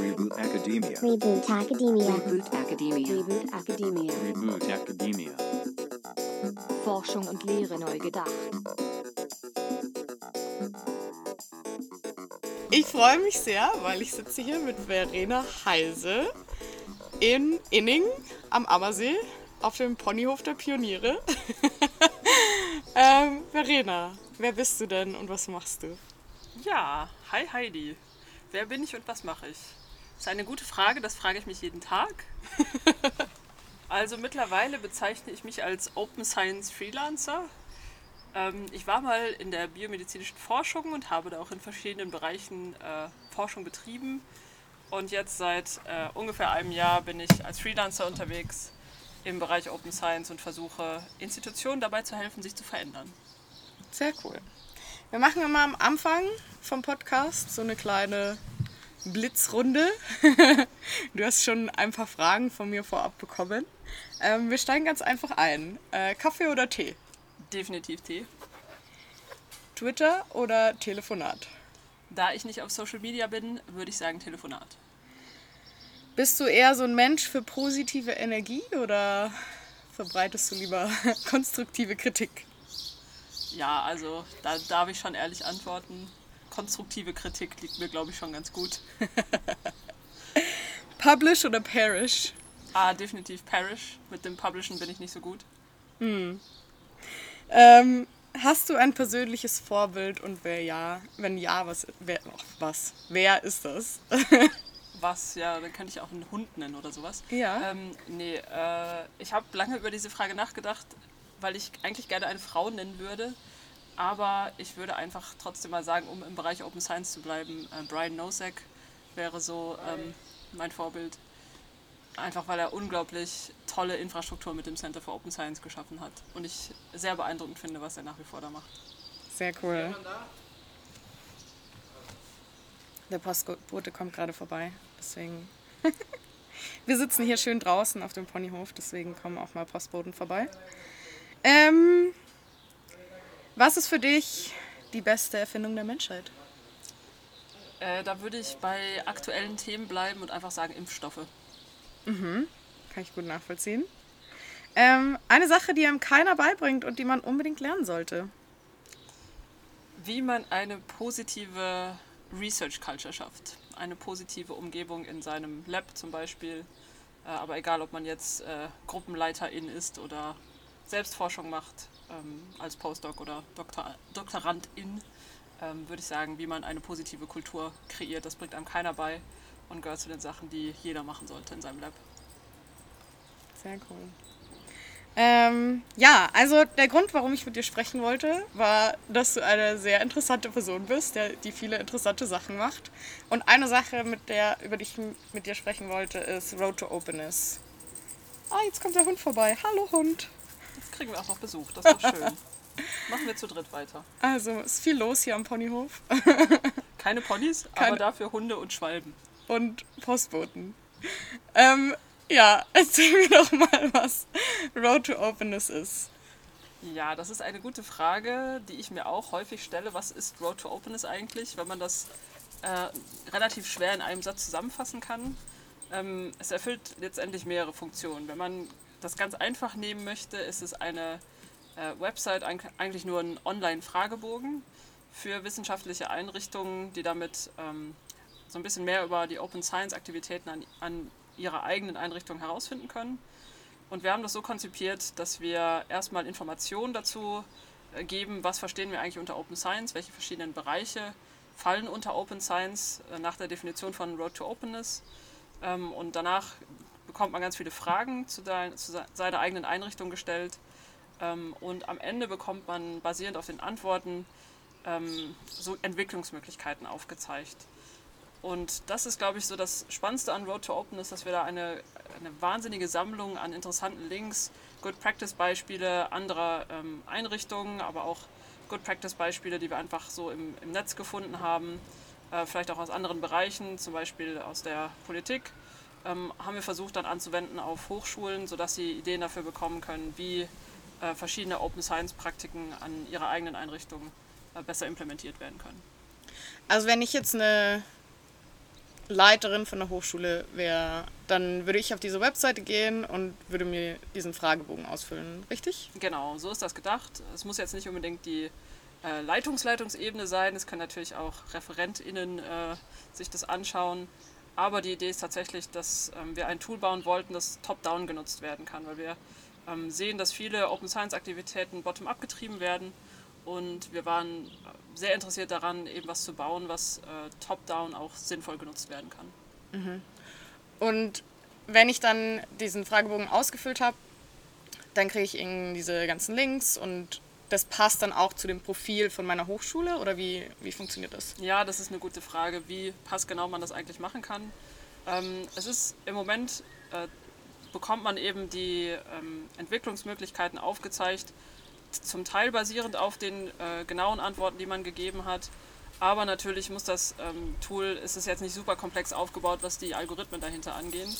Reboot Academia. Reboot Academia. Reboot Academia. Reboot Academia. Reboot Academia. Forschung und Lehre neu gedacht. Ich freue mich sehr, weil ich sitze hier mit Verena Heise in Inning am Ammersee auf dem Ponyhof der Pioniere. ähm, Verena, wer bist du denn und was machst du? Ja, hi Heidi. Wer bin ich und was mache ich? Das ist eine gute Frage, das frage ich mich jeden Tag. also mittlerweile bezeichne ich mich als Open Science Freelancer. Ähm, ich war mal in der biomedizinischen Forschung und habe da auch in verschiedenen Bereichen äh, Forschung betrieben. Und jetzt seit äh, ungefähr einem Jahr bin ich als Freelancer unterwegs im Bereich Open Science und versuche Institutionen dabei zu helfen, sich zu verändern. Sehr cool. Wir machen immer am Anfang vom Podcast so eine kleine Blitzrunde. du hast schon ein paar Fragen von mir vorab bekommen. Ähm, wir steigen ganz einfach ein. Äh, Kaffee oder Tee? Definitiv Tee. Twitter oder Telefonat? Da ich nicht auf Social Media bin, würde ich sagen Telefonat. Bist du eher so ein Mensch für positive Energie oder verbreitest du lieber konstruktive Kritik? Ja, also da darf ich schon ehrlich antworten. Konstruktive Kritik liegt mir, glaube ich, schon ganz gut. Publish oder Perish? Ah, definitiv Parish. Mit dem Publishen bin ich nicht so gut. Ähm, hast du ein persönliches Vorbild und wer ja? Wenn ja, was? Wer, ach, was? Wer ist das? Was, ja, dann könnte ich auch einen Hund nennen oder sowas. Ja. Ähm, nee, äh, ich habe lange über diese Frage nachgedacht, weil ich eigentlich gerne eine Frau nennen würde. Aber ich würde einfach trotzdem mal sagen, um im Bereich Open Science zu bleiben, äh, Brian Nosek wäre so ähm, mein Vorbild. Einfach weil er unglaublich tolle Infrastruktur mit dem Center for Open Science geschaffen hat. Und ich sehr beeindruckend finde, was er nach wie vor da macht. Sehr cool. Der Postbote kommt gerade vorbei, deswegen. Wir sitzen hier schön draußen auf dem Ponyhof, deswegen kommen auch mal Postboten vorbei. Ähm, was ist für dich die beste Erfindung der Menschheit? Äh, da würde ich bei aktuellen Themen bleiben und einfach sagen Impfstoffe. Kann ich gut nachvollziehen. Ähm, eine Sache, die einem keiner beibringt und die man unbedingt lernen sollte. wie man eine positive Research Culture schafft. Eine positive Umgebung in seinem Lab zum Beispiel. Äh, aber egal, ob man jetzt äh, Gruppenleiterin ist oder Selbstforschung macht ähm, als Postdoc oder Doktor, Doktorandin, ähm, würde ich sagen, wie man eine positive Kultur kreiert. Das bringt einem keiner bei und gehört zu den Sachen, die jeder machen sollte in seinem Lab. Sehr cool. Ähm, ja, also der Grund, warum ich mit dir sprechen wollte, war, dass du eine sehr interessante Person bist, der, die viele interessante Sachen macht. Und eine Sache, mit der, über die ich mit dir sprechen wollte, ist Road to Openness. Ah, jetzt kommt der Hund vorbei. Hallo Hund. Kriegen wir auch noch Besuch, das ist doch schön. Machen wir zu dritt weiter. Also, ist viel los hier am Ponyhof. Keine Ponys, Keine- aber dafür Hunde und Schwalben. und Postboten. Ähm, ja, erzähl mir doch mal, was Road to Openness ist. Ja, das ist eine gute Frage, die ich mir auch häufig stelle. Was ist Road to Openness eigentlich, wenn man das äh, relativ schwer in einem Satz zusammenfassen kann? Ähm, es erfüllt letztendlich mehrere Funktionen. Wenn man das ganz einfach nehmen möchte, ist es eine äh, Website, eig- eigentlich nur ein Online-Fragebogen für wissenschaftliche Einrichtungen, die damit ähm, so ein bisschen mehr über die Open Science-Aktivitäten an, an ihrer eigenen Einrichtung herausfinden können. Und wir haben das so konzipiert, dass wir erstmal Informationen dazu äh, geben, was verstehen wir eigentlich unter Open Science, welche verschiedenen Bereiche fallen unter Open Science äh, nach der Definition von Road to Openness. Ähm, Und danach bekommt man ganz viele Fragen zu, dein, zu se- seiner eigenen Einrichtung gestellt. Ähm, Und am Ende bekommt man basierend auf den Antworten ähm, so Entwicklungsmöglichkeiten aufgezeigt. Und das ist, glaube ich, so das Spannendste an Road to Openness, dass wir da eine, eine wahnsinnige Sammlung an interessanten Links, Good Practice Beispiele anderer ähm, Einrichtungen, aber auch Good Practice Beispiele, die wir einfach so im, im Netz gefunden haben, äh, vielleicht auch aus anderen Bereichen, zum Beispiel aus der Politik, ähm, haben wir versucht dann anzuwenden auf Hochschulen, sodass sie Ideen dafür bekommen können, wie äh, verschiedene Open Science Praktiken an ihrer eigenen Einrichtung äh, besser implementiert werden können. Also wenn ich jetzt eine Leiterin von der Hochschule wäre, dann würde ich auf diese Webseite gehen und würde mir diesen Fragebogen ausfüllen, richtig? Genau, so ist das gedacht. Es muss jetzt nicht unbedingt die äh, Leitungsleitungsebene sein, es können natürlich auch ReferentInnen äh, sich das anschauen. Aber die Idee ist tatsächlich, dass ähm, wir ein Tool bauen wollten, das top-down genutzt werden kann, weil wir ähm, sehen, dass viele Open Science Aktivitäten bottom-up getrieben werden und wir waren äh, sehr interessiert daran, eben was zu bauen, was äh, top-down auch sinnvoll genutzt werden kann. Und wenn ich dann diesen Fragebogen ausgefüllt habe, dann kriege ich eben diese ganzen Links und das passt dann auch zu dem Profil von meiner Hochschule oder wie, wie funktioniert das? Ja, das ist eine gute Frage, wie passgenau man das eigentlich machen kann. Ähm, es ist im Moment, äh, bekommt man eben die ähm, Entwicklungsmöglichkeiten aufgezeigt, zum Teil basierend auf den äh, genauen Antworten, die man gegeben hat. Aber natürlich muss das ähm, Tool, ist es jetzt nicht super komplex aufgebaut, was die Algorithmen dahinter angehen.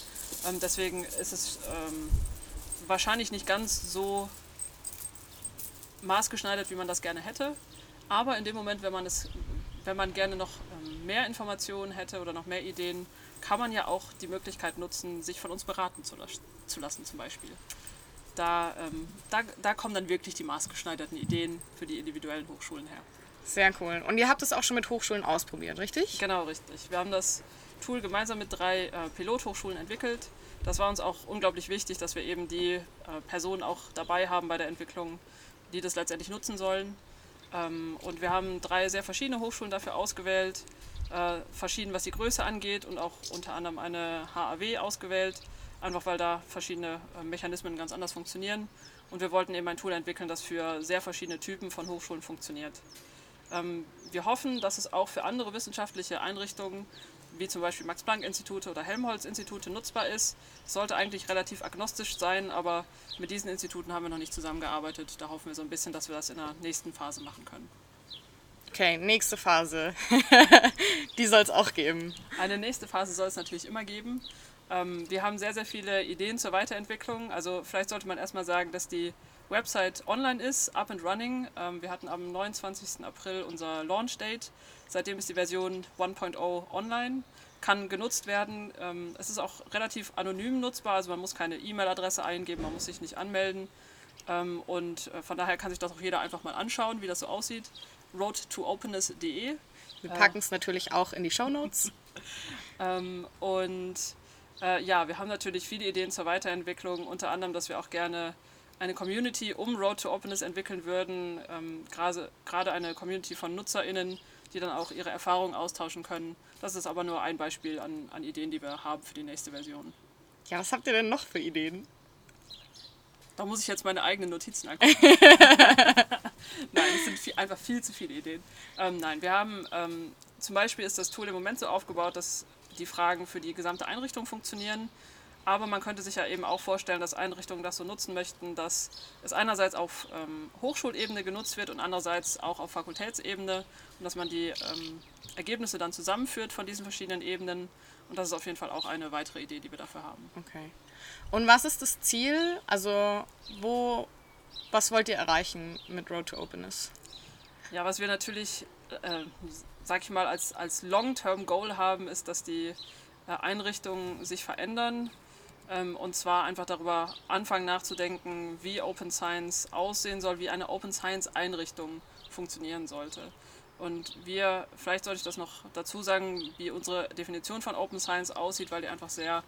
Ähm, deswegen ist es ähm, wahrscheinlich nicht ganz so maßgeschneidert, wie man das gerne hätte. Aber in dem Moment, wenn man, es, wenn man gerne noch ähm, mehr Informationen hätte oder noch mehr Ideen, kann man ja auch die Möglichkeit nutzen, sich von uns beraten zu, las- zu lassen zum Beispiel. Da, ähm, da, da kommen dann wirklich die maßgeschneiderten Ideen für die individuellen Hochschulen her. Sehr cool. Und ihr habt es auch schon mit Hochschulen ausprobiert, richtig? Genau, richtig. Wir haben das Tool gemeinsam mit drei äh, Pilothochschulen entwickelt. Das war uns auch unglaublich wichtig, dass wir eben die äh, Personen auch dabei haben bei der Entwicklung, die das letztendlich nutzen sollen. Ähm, und wir haben drei sehr verschiedene Hochschulen dafür ausgewählt, äh, verschieden was die Größe angeht und auch unter anderem eine HAW ausgewählt, einfach weil da verschiedene äh, Mechanismen ganz anders funktionieren. Und wir wollten eben ein Tool entwickeln, das für sehr verschiedene Typen von Hochschulen funktioniert. Ähm, wir hoffen, dass es auch für andere wissenschaftliche Einrichtungen, wie zum Beispiel Max-Planck-Institute oder Helmholtz-Institute, nutzbar ist. Es sollte eigentlich relativ agnostisch sein, aber mit diesen Instituten haben wir noch nicht zusammengearbeitet. Da hoffen wir so ein bisschen, dass wir das in der nächsten Phase machen können. Okay, nächste Phase. die soll es auch geben. Eine nächste Phase soll es natürlich immer geben. Ähm, wir haben sehr, sehr viele Ideen zur Weiterentwicklung. Also vielleicht sollte man erstmal sagen, dass die Website online ist, up and running. Ähm, wir hatten am 29. April unser Launch Date. Seitdem ist die Version 1.0 online, kann genutzt werden. Ähm, es ist auch relativ anonym nutzbar, also man muss keine E-Mail-Adresse eingeben, man muss sich nicht anmelden. Ähm, und äh, von daher kann sich das auch jeder einfach mal anschauen, wie das so aussieht. roadtoopenness.de Wir packen es natürlich auch in die Shownotes. Ähm, und äh, ja, wir haben natürlich viele Ideen zur Weiterentwicklung, unter anderem, dass wir auch gerne eine Community um Road to Openness entwickeln würden, ähm, gerade eine Community von NutzerInnen, die dann auch ihre Erfahrungen austauschen können. Das ist aber nur ein Beispiel an, an Ideen, die wir haben für die nächste Version. Ja, was habt ihr denn noch für Ideen? Da muss ich jetzt meine eigenen Notizen angucken. nein, es sind viel, einfach viel zu viele Ideen. Ähm, nein, wir haben ähm, zum Beispiel ist das Tool im Moment so aufgebaut, dass die Fragen für die gesamte Einrichtung funktionieren. Aber man könnte sich ja eben auch vorstellen, dass Einrichtungen das so nutzen möchten, dass es einerseits auf ähm, Hochschulebene genutzt wird und andererseits auch auf Fakultätsebene und dass man die ähm, Ergebnisse dann zusammenführt von diesen verschiedenen Ebenen. Und das ist auf jeden Fall auch eine weitere Idee, die wir dafür haben. Okay. Und was ist das Ziel? Also, wo, was wollt ihr erreichen mit Road to Openness? Ja, was wir natürlich, äh, sag ich mal, als, als Long-Term-Goal haben, ist, dass die äh, Einrichtungen sich verändern. Ähm, und zwar einfach darüber anfangen nachzudenken, wie Open Science aussehen soll, wie eine Open Science-Einrichtung funktionieren sollte. Und wir, vielleicht sollte ich das noch dazu sagen, wie unsere Definition von Open Science aussieht, weil die einfach sehr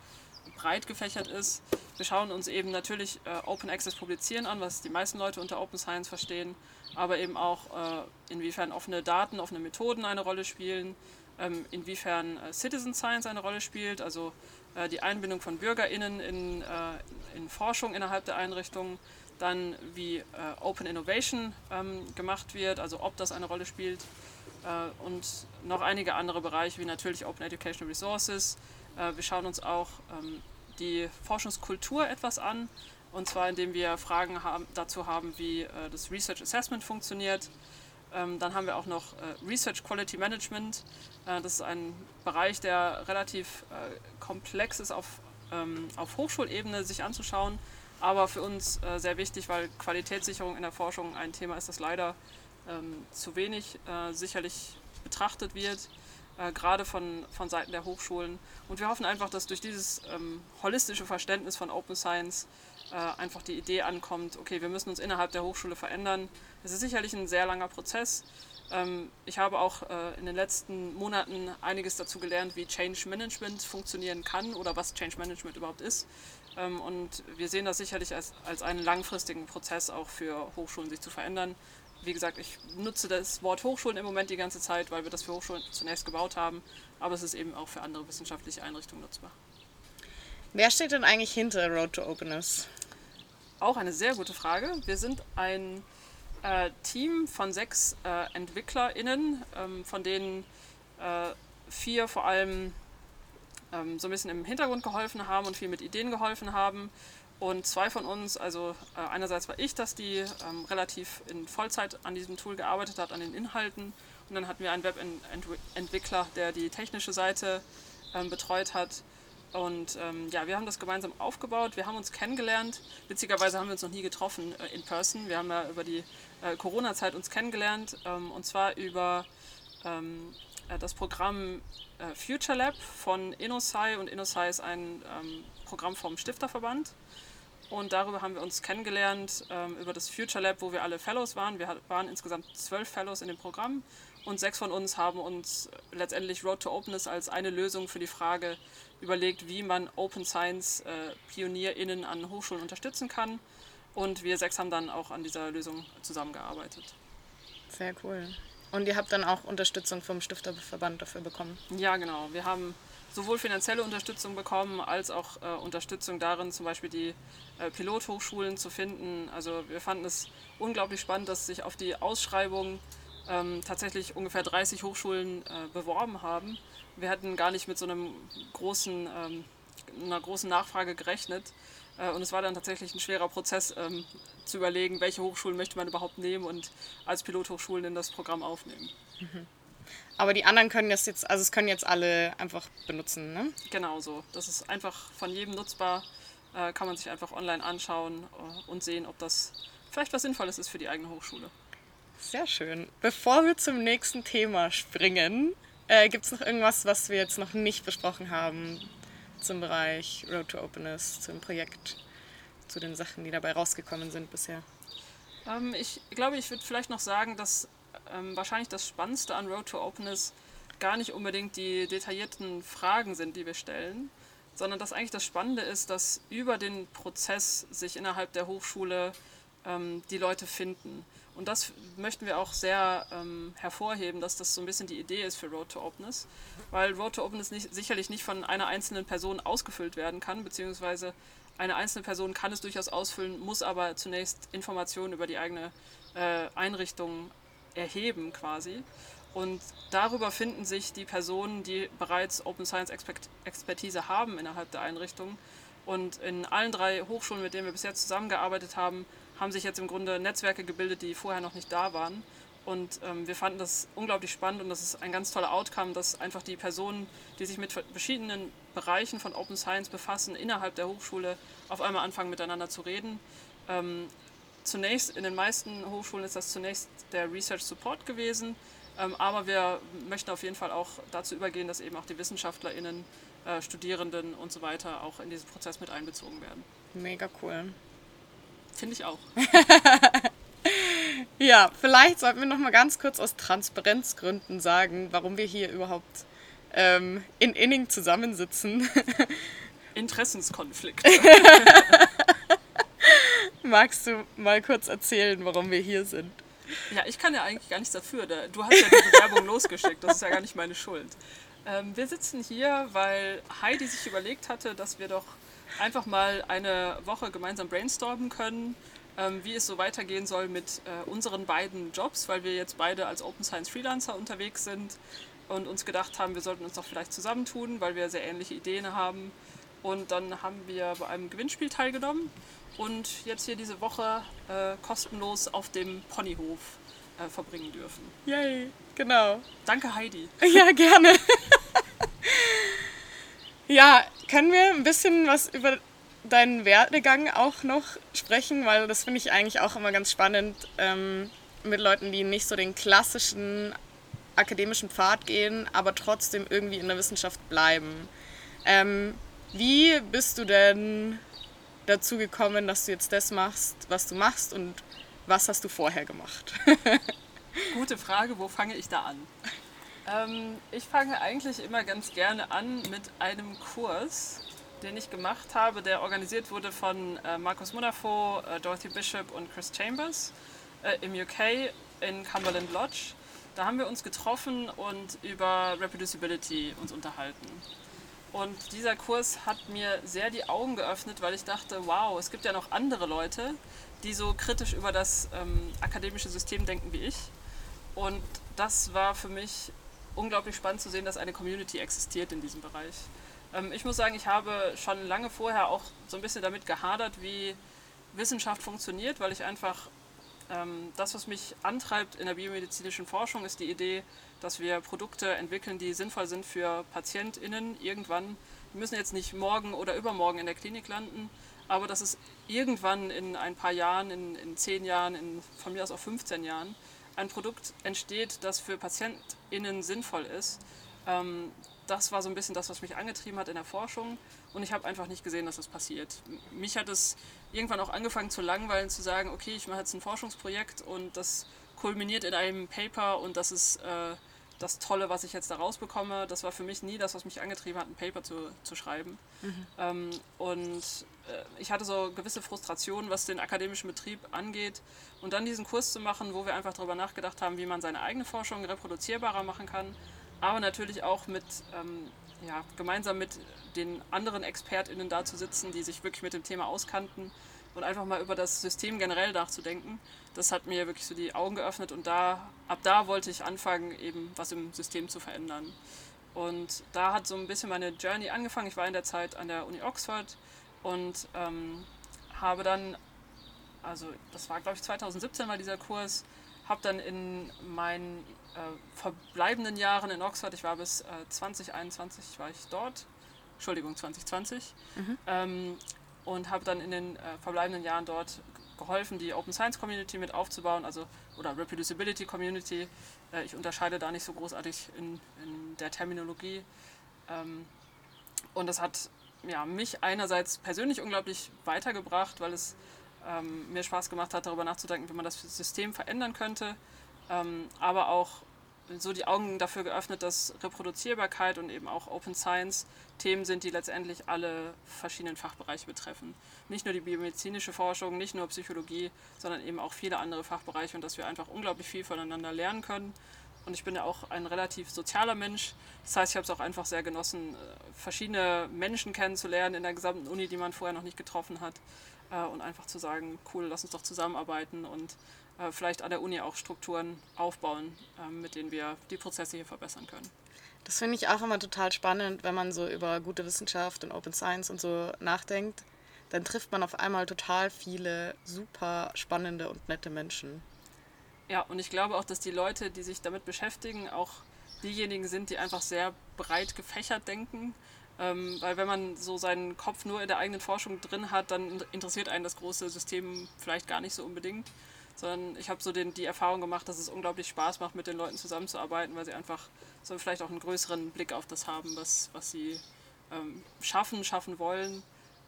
breit gefächert ist. Wir schauen uns eben natürlich äh, Open Access Publizieren an, was die meisten Leute unter Open Science verstehen, aber eben auch, äh, inwiefern offene Daten, offene Methoden eine Rolle spielen, ähm, inwiefern äh, Citizen Science eine Rolle spielt, also die Einbindung von BürgerInnen in, äh, in Forschung innerhalb der Einrichtung, dann wie äh, Open Innovation ähm, gemacht wird, also ob das eine Rolle spielt äh, und noch einige andere Bereiche wie natürlich Open Educational Resources. Äh, wir schauen uns auch ähm, die Forschungskultur etwas an und zwar indem wir Fragen dazu haben, wie äh, das Research Assessment funktioniert. Ähm, dann haben wir auch noch äh, Research Quality Management. Äh, das ist ein Bereich, der relativ äh, komplex ist auf, ähm, auf Hochschulebene sich anzuschauen, aber für uns sehr wichtig, weil Qualitätssicherung in der Forschung ein Thema ist, das leider ähm, zu wenig sicherlich betrachtet wird. gerade von, von Seiten der Hochschulen. Und wir hoffen einfach, dass durch dieses holistische Verständnis von Open Science äh, einfach die Idee ankommt, okay, wir müssen uns innerhalb der Hochschule verändern. Es ist sicherlich ein sehr langer Prozess. Ähm, ich habe auch äh, in den letzten Monaten einiges dazu gelernt, wie Change Management funktionieren kann oder was Change Management überhaupt ist. Ähm, und wir sehen das sicherlich als, als einen langfristigen Prozess auch für Hochschulen, sich zu verändern. Wie gesagt, ich nutze das Wort Hochschulen im Moment die ganze Zeit, weil wir das für Hochschulen zunächst gebaut haben, aber es ist eben auch für andere wissenschaftliche Einrichtungen nutzbar. Wer steht denn eigentlich hinter Road to Openness? Auch eine sehr gute Frage. Wir sind ein äh, Team von sechs äh, EntwicklerInnen, ähm, von denen äh, vier vor allem ähm, so ein bisschen im Hintergrund geholfen haben und viel mit Ideen geholfen haben. Und zwei von uns, also äh, einerseits war ich das, die ähm, relativ in Vollzeit an diesem Tool gearbeitet hat, an den Inhalten. Und dann hatten wir einen Webentwickler, der die technische Seite ähm, betreut hat. Und ähm, ja, wir haben das gemeinsam aufgebaut. Wir haben uns kennengelernt. Witzigerweise haben wir uns noch nie getroffen äh, in person. Wir haben ja über die äh, Corona-Zeit uns kennengelernt. Ähm, und zwar über ähm, äh, das Programm äh, Future Lab von InnoSci. Und InnoSci ist ein ähm, Programm vom Stifterverband. Und darüber haben wir uns kennengelernt, ähm, über das Future Lab, wo wir alle Fellows waren. Wir waren insgesamt zwölf Fellows in dem Programm. Und sechs von uns haben uns letztendlich Road to Openness als eine Lösung für die Frage überlegt, wie man Open Science äh, PionierInnen an Hochschulen unterstützen kann. Und wir sechs haben dann auch an dieser Lösung zusammengearbeitet. Sehr cool. Und ihr habt dann auch Unterstützung vom Stifterverband dafür bekommen? Ja, genau. Wir haben sowohl finanzielle Unterstützung bekommen, als auch äh, Unterstützung darin, zum Beispiel die äh, Pilothochschulen zu finden. Also wir fanden es unglaublich spannend, dass sich auf die Ausschreibung ähm, tatsächlich ungefähr 30 Hochschulen äh, beworben haben. Wir hatten gar nicht mit so einem großen, ähm, einer großen Nachfrage gerechnet. Äh, und es war dann tatsächlich ein schwerer Prozess, ähm, zu überlegen, welche Hochschulen möchte man überhaupt nehmen und als Pilothochschulen in das Programm aufnehmen. Mhm. Aber die anderen können das jetzt, also es können jetzt alle einfach benutzen, ne? Genau so. Das ist einfach von jedem nutzbar, äh, kann man sich einfach online anschauen äh, und sehen, ob das vielleicht was Sinnvolles ist für die eigene Hochschule. Sehr schön. Bevor wir zum nächsten Thema springen, äh, gibt es noch irgendwas, was wir jetzt noch nicht besprochen haben zum Bereich Road to Openness, zum Projekt, zu den Sachen, die dabei rausgekommen sind bisher? Ähm, ich glaube, ich würde vielleicht noch sagen, dass ähm, wahrscheinlich das Spannendste an Road to Openness gar nicht unbedingt die detaillierten Fragen sind, die wir stellen, sondern dass eigentlich das Spannende ist, dass über den Prozess sich innerhalb der Hochschule ähm, die Leute finden. Und das möchten wir auch sehr ähm, hervorheben, dass das so ein bisschen die Idee ist für Road to Openness, weil Road to Openness nicht, sicherlich nicht von einer einzelnen Person ausgefüllt werden kann, beziehungsweise eine einzelne Person kann es durchaus ausfüllen, muss aber zunächst Informationen über die eigene äh, Einrichtung erheben quasi. Und darüber finden sich die Personen, die bereits Open Science Expertise haben innerhalb der Einrichtung. Und in allen drei Hochschulen, mit denen wir bisher zusammengearbeitet haben, haben sich jetzt im Grunde Netzwerke gebildet, die vorher noch nicht da waren. Und ähm, wir fanden das unglaublich spannend und das ist ein ganz toller Outcome, dass einfach die Personen, die sich mit verschiedenen Bereichen von Open Science befassen, innerhalb der Hochschule auf einmal anfangen miteinander zu reden. Ähm, zunächst, in den meisten Hochschulen ist das zunächst der Research Support gewesen, ähm, aber wir möchten auf jeden Fall auch dazu übergehen, dass eben auch die WissenschaftlerInnen, äh, Studierenden und so weiter auch in diesen Prozess mit einbezogen werden. Mega cool. Finde ich auch. ja, vielleicht sollten wir noch mal ganz kurz aus Transparenzgründen sagen, warum wir hier überhaupt ähm, in Inning zusammensitzen. Interessenskonflikt. Magst du mal kurz erzählen, warum wir hier sind? Ja, ich kann ja eigentlich gar nichts dafür. Du hast ja die Bewerbung losgeschickt, das ist ja gar nicht meine Schuld. Ähm, wir sitzen hier, weil Heidi sich überlegt hatte, dass wir doch einfach mal eine Woche gemeinsam brainstormen können, ähm, wie es so weitergehen soll mit äh, unseren beiden Jobs, weil wir jetzt beide als Open Science Freelancer unterwegs sind und uns gedacht haben, wir sollten uns doch vielleicht zusammentun, weil wir sehr ähnliche Ideen haben. Und dann haben wir bei einem Gewinnspiel teilgenommen und jetzt hier diese Woche äh, kostenlos auf dem Ponyhof äh, verbringen dürfen. Yay, genau. Danke Heidi. Ja, gerne. Ja, können wir ein bisschen was über deinen Werdegang auch noch sprechen, weil das finde ich eigentlich auch immer ganz spannend ähm, mit Leuten, die nicht so den klassischen akademischen Pfad gehen, aber trotzdem irgendwie in der Wissenschaft bleiben. Ähm, wie bist du denn dazu gekommen, dass du jetzt das machst, was du machst und was hast du vorher gemacht? Gute Frage, wo fange ich da an? Ähm, ich fange eigentlich immer ganz gerne an mit einem Kurs, den ich gemacht habe, der organisiert wurde von äh, Markus Munafo, äh, Dorothy Bishop und Chris Chambers äh, im UK in Cumberland Lodge. Da haben wir uns getroffen und über Reproducibility uns unterhalten. Und dieser Kurs hat mir sehr die Augen geöffnet, weil ich dachte, wow, es gibt ja noch andere Leute, die so kritisch über das ähm, akademische System denken wie ich. Und das war für mich unglaublich spannend zu sehen, dass eine Community existiert in diesem Bereich. Ähm, ich muss sagen, ich habe schon lange vorher auch so ein bisschen damit gehadert, wie Wissenschaft funktioniert, weil ich einfach ähm, das, was mich antreibt in der biomedizinischen Forschung, ist die Idee, dass wir Produkte entwickeln, die sinnvoll sind für PatientInnen irgendwann. Die müssen jetzt nicht morgen oder übermorgen in der Klinik landen, aber dass es irgendwann in ein paar Jahren, in, in zehn Jahren, in, von mir aus auch 15 Jahren, ein Produkt entsteht, das für PatientInnen sinnvoll ist. Ähm, das war so ein bisschen das, was mich angetrieben hat in der Forschung und ich habe einfach nicht gesehen, dass das passiert. Mich hat es irgendwann auch angefangen zu langweilen, zu sagen, okay, ich mache jetzt ein Forschungsprojekt und das kulminiert in einem Paper und das ist äh, das Tolle, was ich jetzt da rausbekomme. Das war für mich nie das, was mich angetrieben hat, ein Paper zu, zu schreiben. Mhm. Ähm, und ich hatte so gewisse Frustrationen, was den akademischen Betrieb angeht. Und dann diesen Kurs zu machen, wo wir einfach darüber nachgedacht haben, wie man seine eigene Forschung reproduzierbarer machen kann, aber natürlich auch mit, ähm, ja, gemeinsam mit den anderen ExpertInnen da zu sitzen, die sich wirklich mit dem Thema auskannten und einfach mal über das System generell nachzudenken. Das hat mir wirklich so die Augen geöffnet und da, ab da wollte ich anfangen, eben was im System zu verändern. Und da hat so ein bisschen meine Journey angefangen. Ich war in der Zeit an der Uni Oxford und ähm, habe dann, also das war glaube ich 2017 war dieser Kurs, habe dann in meinen äh, verbleibenden Jahren in Oxford, ich war bis äh, 2021 war ich dort, Entschuldigung 2020, mhm. ähm, und habe dann in den äh, verbleibenden Jahren dort geholfen, die Open Science Community mit aufzubauen, also oder Reproducibility Community. Äh, ich unterscheide da nicht so großartig in, in der Terminologie. Ähm, und das hat ja, mich einerseits persönlich unglaublich weitergebracht, weil es ähm, mir Spaß gemacht hat, darüber nachzudenken, wie man das System verändern könnte, ähm, aber auch so die Augen dafür geöffnet, dass Reproduzierbarkeit und eben auch Open Science Themen sind, die letztendlich alle verschiedenen Fachbereiche betreffen. Nicht nur die biomedizinische Forschung, nicht nur Psychologie, sondern eben auch viele andere Fachbereiche und dass wir einfach unglaublich viel voneinander lernen können. Und ich bin ja auch ein relativ sozialer Mensch. Das heißt, ich habe es auch einfach sehr genossen, äh, verschiedene Menschen kennenzulernen in der gesamten Uni, die man vorher noch nicht getroffen hat. Äh, und einfach zu sagen, cool, lass uns doch zusammenarbeiten und äh, vielleicht an der Uni auch Strukturen aufbauen, ähm, mit denen wir die Prozesse hier verbessern können. Das finde ich auch immer total spannend, wenn man so über gute Wissenschaft und Open Science und so nachdenkt. Dann trifft man auf einmal total viele super spannende und nette Menschen. Ja, und ich glaube auch, dass die Leute, die sich damit beschäftigen, auch diejenigen sind, die einfach sehr breit gefächert denken. Ähm, weil wenn man so seinen Kopf nur in der eigenen Forschung drin hat, dann interessiert einen das große System vielleicht gar nicht so unbedingt sondern ich habe so den, die Erfahrung gemacht, dass es unglaublich Spaß macht, mit den Leuten zusammenzuarbeiten, weil sie einfach so vielleicht auch einen größeren Blick auf das haben, was, was sie ähm, schaffen, schaffen wollen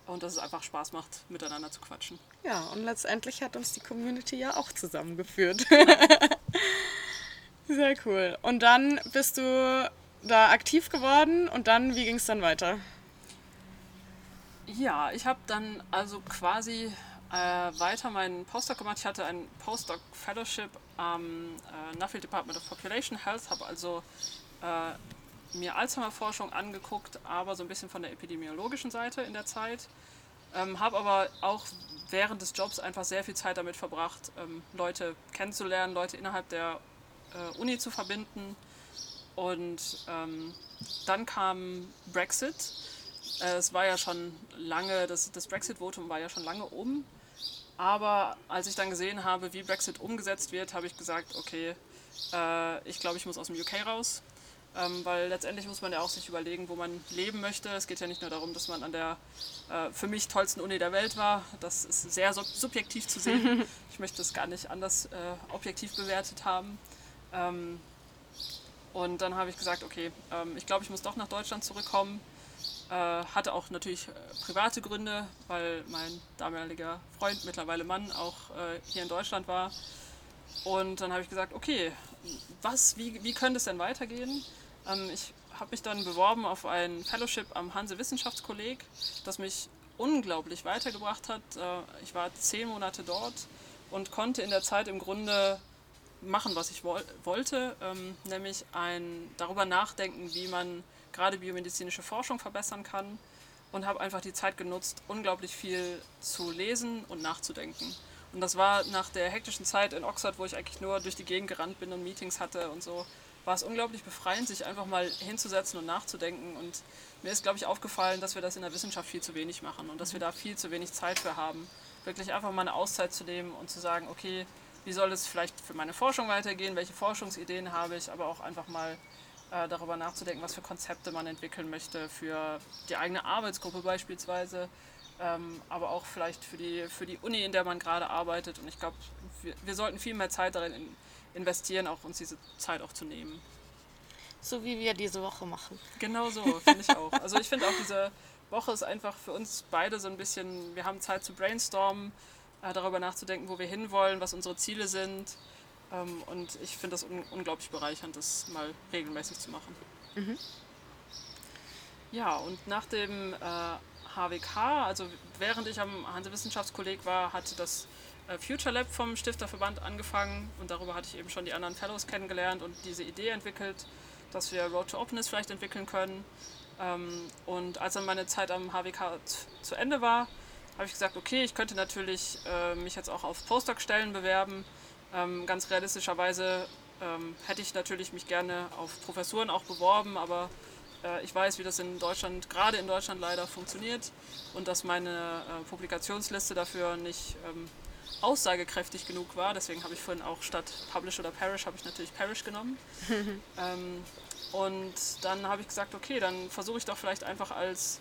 und dass es einfach Spaß macht, miteinander zu quatschen. Ja, und letztendlich hat uns die Community ja auch zusammengeführt. Sehr cool. Und dann bist du da aktiv geworden und dann, wie ging es dann weiter? Ja, ich habe dann also quasi äh, weiter meinen Postdoc gemacht. Ich hatte ein Postdoc Fellowship am äh, Nuffield Department of Population Health, habe also äh, mir Alzheimer-Forschung angeguckt, aber so ein bisschen von der epidemiologischen Seite in der Zeit. Ähm, habe aber auch während des Jobs einfach sehr viel Zeit damit verbracht, ähm, Leute kennenzulernen, Leute innerhalb der äh, Uni zu verbinden. Und ähm, dann kam Brexit. Äh, es war ja schon lange, das, das Brexit-Votum war ja schon lange um. Aber als ich dann gesehen habe, wie Brexit umgesetzt wird, habe ich gesagt, okay, äh, ich glaube, ich muss aus dem UK raus. Ähm, weil letztendlich muss man ja auch sich überlegen, wo man leben möchte. Es geht ja nicht nur darum, dass man an der äh, für mich tollsten Uni der Welt war. Das ist sehr sub subjektiv zu sehen. ich möchte es gar nicht anders äh, objektiv bewertet haben. Ähm, Und dann habe ich gesagt, okay, ähm, ich glaube, ich muss doch nach Deutschland zurückkommen. Äh, hatte auch natürlich äh, private Gründe, weil mein damaliger Freund, mittlerweile Mann, auch äh, hier in Deutschland war. Und dann habe ich gesagt, okay, was, wie, wie könnte es denn weitergehen? Ähm, ich habe mich dann beworben auf ein Fellowship am Hanse Wissenschaftskolleg, das mich unglaublich weitergebracht hat. Äh, ich war zehn Monate dort und konnte in der Zeit im Grunde machen, was ich woll wollte, ähm, nämlich ein, darüber nachdenken, wie man gerade biomedizinische Forschung verbessern kann und habe einfach die Zeit genutzt, unglaublich viel zu lesen und nachzudenken. Und das war nach der hektischen Zeit in Oxford, wo ich eigentlich nur durch die Gegend gerannt bin und Meetings hatte und so, war es unglaublich befreiend, sich einfach mal hinzusetzen und nachzudenken. Und mir ist, glaube ich, aufgefallen, dass wir das in der Wissenschaft viel zu wenig machen und dass wir da viel zu wenig Zeit für haben. Wirklich einfach mal eine Auszeit zu nehmen und zu sagen, okay, wie soll es vielleicht für meine Forschung weitergehen, welche Forschungsideen habe ich, aber auch einfach mal äh, darüber nachzudenken, was für Konzepte man entwickeln möchte für die eigene Arbeitsgruppe beispielsweise, ähm, aber auch vielleicht für die, für die Uni, in der man gerade arbeitet. Und ich glaube, wir, wir sollten viel mehr Zeit darin in, investieren, auch uns diese Zeit auch zu nehmen. So wie wir diese Woche machen. Genau so, finde ich auch. Also ich finde auch diese Woche ist einfach für uns beide so ein bisschen, wir haben Zeit zu brainstormen, äh, darüber nachzudenken, wo wir hinwollen, was unsere Ziele sind. Ähm, und ich finde das un unglaublich bereichernd, das mal regelmäßig zu machen. Mhm. Ja, und nach dem äh, HWK, also während ich am Hanse-Wissenschaftskolleg war, hatte das Future Lab vom Stifterverband angefangen und darüber hatte ich eben schon die anderen Fellows kennengelernt und diese Idee entwickelt, dass wir Road to Openness vielleicht entwickeln können. Ähm, und als dann meine Zeit am HWK zu Ende war, habe ich gesagt, okay, ich könnte natürlich äh, mich jetzt auch auf Postdoc-Stellen bewerben. Ähm, ganz realistischerweise ähm, hätte ich natürlich mich gerne auf Professuren auch beworben, aber äh, ich weiß, wie das in Deutschland, gerade in Deutschland leider funktioniert und dass meine äh, Publikationsliste dafür nicht aussagekräftig genug war. Deswegen habe ich vorhin auch statt Publish oder Parish habe ich natürlich Parish genommen. ähm, und dann habe ich gesagt, okay, dann versuche ich doch vielleicht einfach als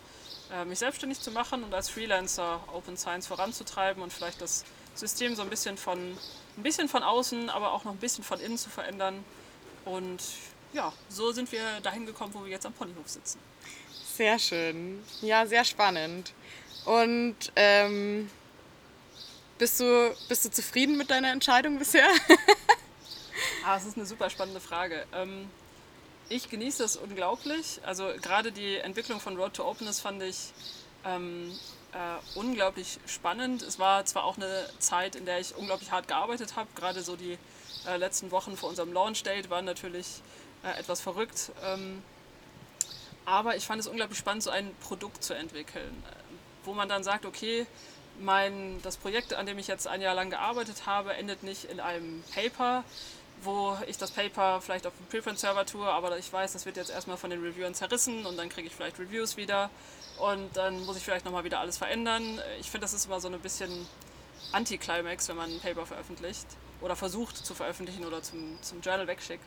äh, mich selbstständig zu machen und als Freelancer Open Science voranzutreiben und vielleicht das System so ein bisschen von ein bisschen von außen, aber auch noch ein bisschen von innen zu verändern. Und ja, so sind wir dahin gekommen, wo wir jetzt am Ponyhof sitzen. Sehr schön. Ja, sehr spannend. Und ähm, bist, du, bist du zufrieden mit deiner Entscheidung bisher? ah, das ist eine super spannende Frage. Ähm, ich genieße es unglaublich. Also gerade die Entwicklung von Road to Openness fand ich ähm, äh, unglaublich spannend. Es war zwar auch eine Zeit, in der ich unglaublich hart gearbeitet habe. Gerade so die äh, letzten Wochen vor unserem Launch Date waren natürlich äh, etwas verrückt. Ähm, aber ich fand es unglaublich spannend, so ein Produkt zu entwickeln, äh, wo man dann sagt, okay, mein, das Projekt, an dem ich jetzt ein Jahr lang gearbeitet habe, endet nicht in einem Paper, wo ich das Paper vielleicht auf dem Preprint-Server tue, aber ich weiß, das wird jetzt erstmal von den Reviewern zerrissen und dann kriege ich vielleicht Reviews wieder und dann muss ich vielleicht nochmal wieder alles verändern. Ich finde, das ist immer so ein bisschen Anti-Climax, wenn man ein Paper veröffentlicht oder versucht zu veröffentlichen oder zum, zum Journal wegschickt,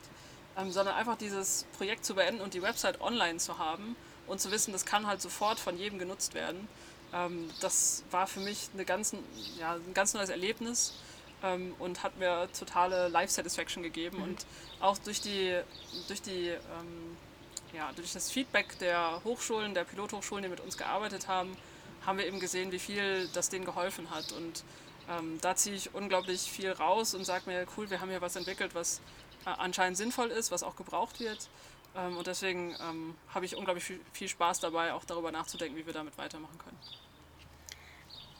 ähm, sondern einfach dieses Projekt zu beenden und die Website online zu haben und zu wissen, das kann halt sofort von jedem genutzt werden. Ähm, das war für mich eine ganz, ja, ein ganz neues Erlebnis ähm, und hat mir totale Life-Satisfaction gegeben. Mhm. Und auch durch die, durch die ähm, ja, durch das Feedback der Hochschulen, der Pilothochschulen, die mit uns gearbeitet haben, haben wir eben gesehen, wie viel das denen geholfen hat. Und ähm, da ziehe ich unglaublich viel raus und sage mir, cool, wir haben hier was entwickelt, was äh, anscheinend sinnvoll ist, was auch gebraucht wird. Ähm, und deswegen ähm, habe ich unglaublich viel, viel Spaß dabei, auch darüber nachzudenken, wie wir damit weitermachen können.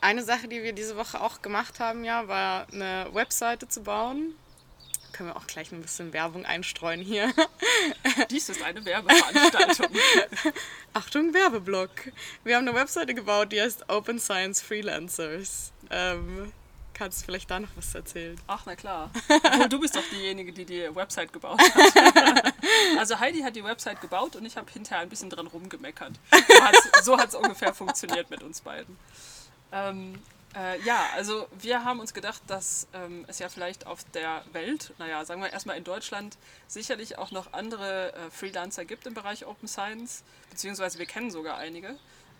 Eine Sache, die wir diese Woche auch gemacht haben, ja, war eine Webseite zu bauen können wir auch gleich ein bisschen Werbung einstreuen hier. Dies ist eine Werbeveranstaltung. Achtung, Werbeblock. Wir haben eine Webseite gebaut, die heißt Open Science Freelancers. Ähm, kannst du vielleicht da noch was erzählen? Ach, na klar. Obwohl, du bist doch diejenige, die die Website gebaut hat. also Heidi hat die Website gebaut und ich habe hinterher ein bisschen dran rumgemeckert. So hat es so ungefähr funktioniert mit uns beiden. Ähm, äh, ja, also wir haben uns gedacht, dass ähm, es ja vielleicht auf der Welt, naja, sagen wir erstmal in Deutschland, sicherlich auch noch andere äh, Freelancer gibt im Bereich Open Science, beziehungsweise wir kennen sogar einige.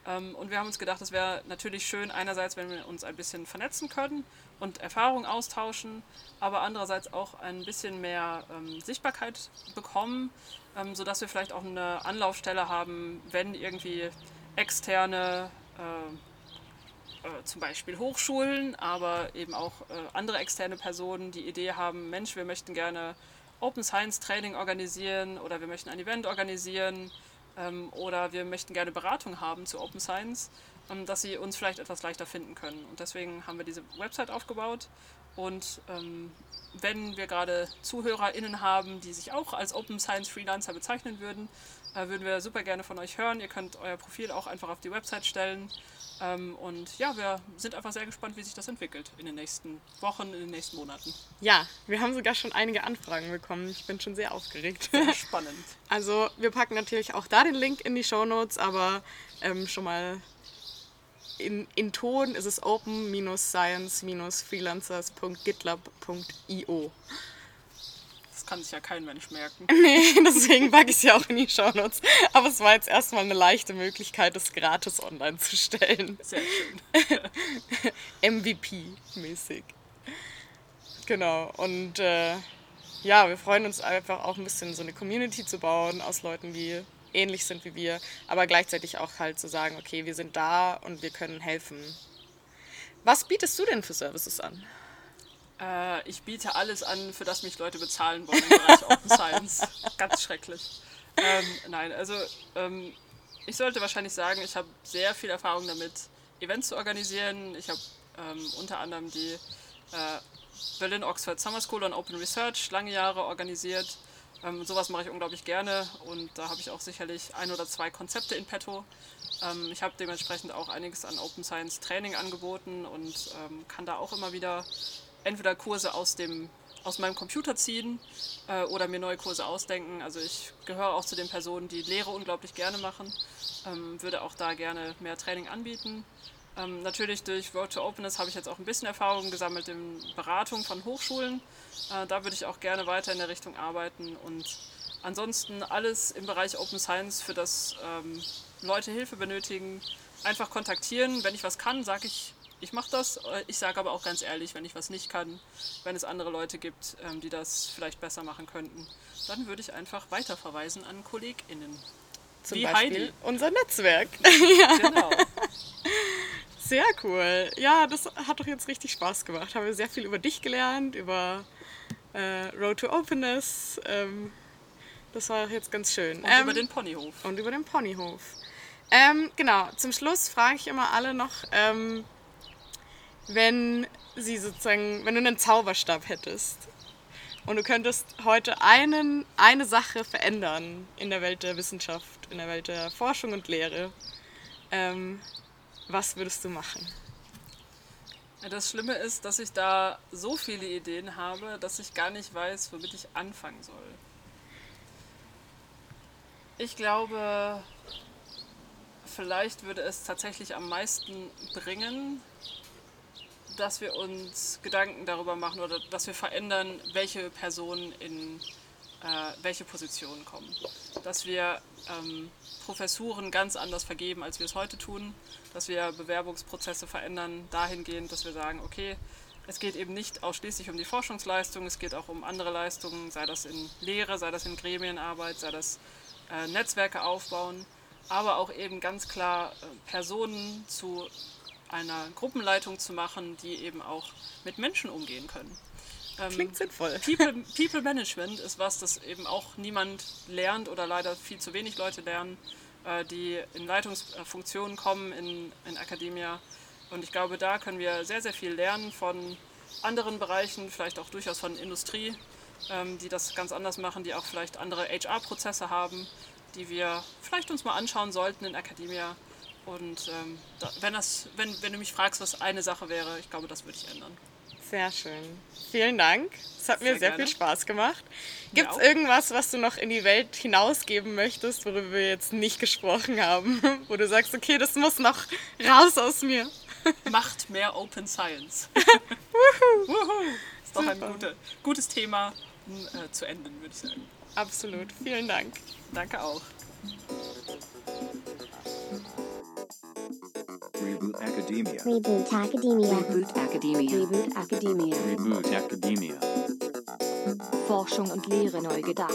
Ähm, und wir haben uns gedacht, es wäre natürlich schön, einerseits, wenn wir uns ein bisschen vernetzen können und Erfahrungen austauschen, aber andererseits auch ein bisschen mehr ähm, Sichtbarkeit bekommen, ähm, sodass wir vielleicht auch eine Anlaufstelle haben, wenn irgendwie externe, äh, äh, zum Beispiel Hochschulen, aber eben auch äh, andere externe Personen die Idee haben, Mensch, wir möchten gerne Open Science Training organisieren oder wir möchten ein Event organisieren ähm, oder wir möchten gerne Beratung haben zu Open Science, ähm, dass sie uns vielleicht etwas leichter finden können. Und deswegen haben wir diese Website aufgebaut. Und ähm, wenn wir gerade ZuhörerInnen haben, die sich auch als Open Science Freelancer bezeichnen würden, äh, würden wir super gerne von euch hören. Ihr könnt euer Profil auch einfach auf die Website stellen. Ähm, und ja, wir sind einfach sehr gespannt, wie sich das entwickelt in den nächsten Wochen, in den nächsten Monaten. Ja, wir haben sogar schon einige Anfragen bekommen. Ich bin schon sehr aufgeregt. Sehr spannend. Also wir packen natürlich auch da den Link in die Show Notes, aber ähm, schon mal in, in Ton ist es open-science-freelancers.gitlab.io. Das kann sich ja kein Mensch merken. Nee, deswegen packe ich es ja auch in die Show Notes. Aber es war jetzt erstmal eine leichte Möglichkeit, das gratis online zu stellen. Sehr schön. MVP-mäßig. Genau. Und äh, ja, wir freuen uns einfach auch ein bisschen so eine Community zu bauen aus Leuten, die ähnlich sind wie wir, aber gleichzeitig auch halt zu sagen, okay, wir sind da und wir können helfen. Was bietest du denn für Services an? Äh, ich biete alles an, für das mich Leute bezahlen wollen im Bereich Open Science. Ganz schrecklich. Ähm, nein, also ähm, ich sollte wahrscheinlich sagen, ich habe sehr viel Erfahrung damit, Events zu organisieren. Ich habe ähm, unter anderem die äh, Berlin Oxford Summer School on Open Research lange Jahre organisiert. Ähm, sowas mache ich unglaublich gerne und da habe ich auch sicherlich ein oder zwei Konzepte in petto. Ähm, ich habe dementsprechend auch einiges an Open Science Training angeboten und ähm, kann da auch immer wieder entweder Kurse aus, dem, aus meinem Computer ziehen äh, oder mir neue Kurse ausdenken. Also ich gehöre auch zu den Personen, die Lehre unglaublich gerne machen, ähm, würde auch da gerne mehr Training anbieten. Ähm, natürlich durch Road to Openness habe ich jetzt auch ein bisschen Erfahrung gesammelt in Beratung von Hochschulen. Äh, da würde ich auch gerne weiter in der Richtung arbeiten und ansonsten alles im Bereich Open Science, für das ähm, Leute Hilfe benötigen, einfach kontaktieren. Wenn ich was kann, sage ich, ich mache das. Äh, Ich sage aber auch ganz ehrlich, wenn ich was nicht kann, wenn es andere Leute gibt, ähm, die das vielleicht besser machen könnten, dann würde ich einfach weiterverweisen an KollegInnen. Zum Wie Beispiel Heidi. unser Netzwerk. Genau. Sehr cool. Ja, das hat doch jetzt richtig Spaß gemacht. Haben wir sehr viel über dich gelernt, über äh, Road to Openness. Ähm, das war jetzt ganz schön. Und Ähm, über den Ponyhof. und über den Ponyhof. Ähm, genau, zum Schluss frage ich immer alle noch, ähm, wenn sie sozusagen, wenn du einen Zauberstab hättest und du könntest heute einen, eine Sache verändern in der Welt der Wissenschaft, in der Welt der Forschung und Lehre, ähm, was würdest du machen? Das Schlimme ist, dass ich da so viele Ideen habe, dass ich gar nicht weiß, womit ich anfangen soll. Ich glaube, vielleicht würde es tatsächlich am meisten bringen, dass wir uns Gedanken darüber machen oder dass wir verändern, welche Personen in welche Positionen kommen. Dass wir ähm, Professuren ganz anders vergeben, als wir es heute tun. Dass wir Bewerbungsprozesse verändern dahingehend, dass wir sagen, okay, es geht eben nicht ausschließlich um die Forschungsleistung, es geht auch um andere Leistungen, sei das in Lehre, sei das in Gremienarbeit, sei das äh, Netzwerke aufbauen, aber auch eben ganz klar äh, Personen zu einer Gruppenleitung zu machen, die eben auch mit Menschen umgehen können. Ähm, Klingt sinnvoll. People, People Management ist was, das eben auch niemand lernt oder leider viel zu wenig Leute lernen, äh, die in Leitungsfunktionen kommen in, in Academia. Und ich glaube, da können wir sehr, sehr viel lernen von anderen Bereichen, vielleicht auch durchaus von Industrie, ähm, die das ganz anders machen, die auch vielleicht andere HR-Prozesse haben, die wir vielleicht uns mal anschauen sollten in Academia. Und ähm, da, wenn, das, wenn, wenn du mich fragst, was eine Sache wäre, ich glaube, das würde ich ändern. Sehr schön. Vielen Dank. Es hat mir Sehr sehr gerne. viel Spaß gemacht. Gibt es irgendwas, was du noch in die Welt hinausgeben möchtest, worüber wir jetzt nicht gesprochen haben? Wo du sagst, okay, das muss noch raus aus mir. Macht mehr Open Science. Wuhu. Ist doch ein gute, gutes Thema um, äh, zu enden, würde ich sagen. Absolut. Vielen Dank. Danke auch. Reboot Academia. Reboot Academia. Reboot Academia. Reboot Academia. Reboot Academia. Forschung und Lehre neu gedacht.